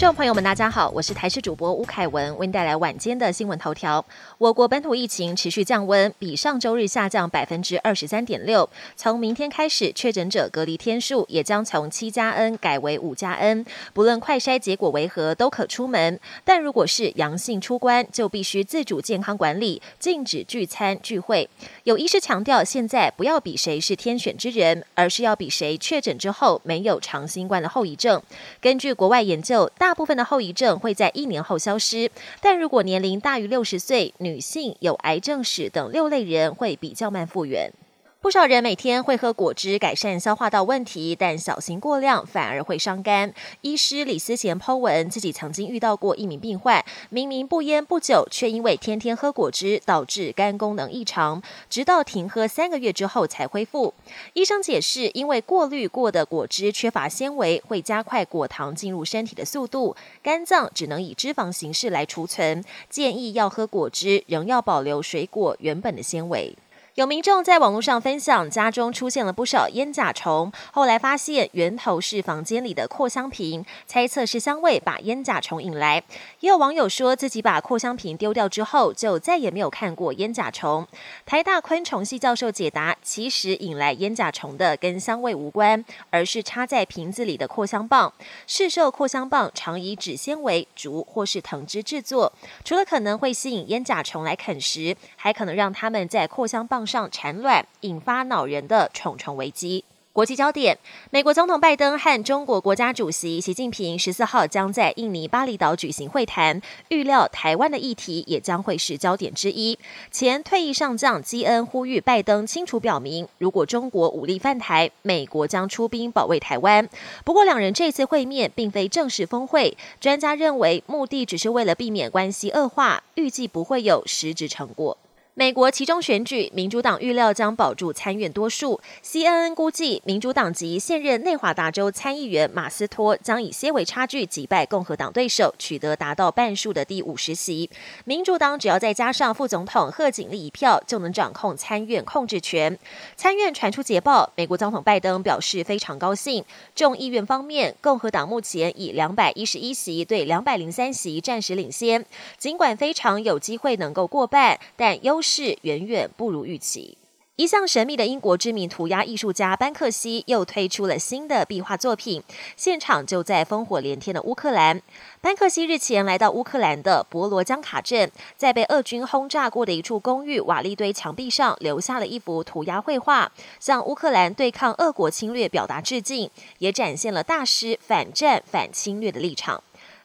众朋友们，大家好，我是台视主播吴凯文，为您带来晚间的新闻头条。我国本土疫情持续降温，比上周日下降百分之二十三点六。从明天开始，确诊者隔离天数也将从七加 N 改为五加 N。不论快筛结果为何，都可出门。但如果是阳性出关，就必须自主健康管理，禁止聚餐聚会。有医师强调，现在不要比谁是天选之人，而是要比谁确诊之后没有长新冠的后遗症。根据国外研究，大大部分的后遗症会在一年后消失，但如果年龄大于六十岁、女性有癌症史等六类人，会比较慢复原。不少人每天会喝果汁改善消化道问题，但小心过量反而会伤肝。医师李思贤剖文自己曾经遇到过一名病患，明明不烟不酒，却因为天天喝果汁导致肝功能异常，直到停喝三个月之后才恢复。医生解释，因为过滤过的果汁缺乏纤维，会加快果糖进入身体的速度，肝脏只能以脂肪形式来储存。建议要喝果汁，仍要保留水果原本的纤维。有民众在网络上分享，家中出现了不少烟甲虫，后来发现源头是房间里的扩香瓶，猜测是香味把烟甲虫引来。也有网友说自己把扩香瓶丢掉之后，就再也没有看过烟甲虫。台大昆虫系教授解答，其实引来烟甲虫的跟香味无关，而是插在瓶子里的扩香棒。市售扩香棒常以纸纤维、竹或是藤枝制作，除了可能会吸引烟甲虫来啃食，还可能让它们在扩香棒。上产卵，引发恼人的虫虫危机。国际焦点：美国总统拜登和中国国家主席习近平十四号将在印尼巴厘岛举行会谈，预料台湾的议题也将会是焦点之一。前退役上将基恩呼吁拜登清楚表明，如果中国武力犯台，美国将出兵保卫台湾。不过，两人这次会面并非正式峰会，专家认为目的只是为了避免关系恶化，预计不会有实质成果。美国其中选举，民主党预料将保住参院多数。CNN 估计，民主党籍现任内华达州参议员马斯托将以些微差距击败共和党对手，取得达到半数的第五十席。民主党只要再加上副总统贺锦丽一票，就能掌控参院控制权。参院传出捷报，美国总统拜登表示非常高兴。众议院方面，共和党目前以两百一十一席对两百零三席暂时领先，尽管非常有机会能够过半，但优势。是远远不如预期。一向神秘的英国知名涂鸦艺术家班克西又推出了新的壁画作品，现场就在烽火连天的乌克兰。班克西日前来到乌克兰的博罗江卡镇，在被俄军轰炸过的一处公寓瓦砾堆墙壁上留下了一幅涂鸦绘画，向乌克兰对抗俄国侵略表达致敬，也展现了大师反战反侵略的立场。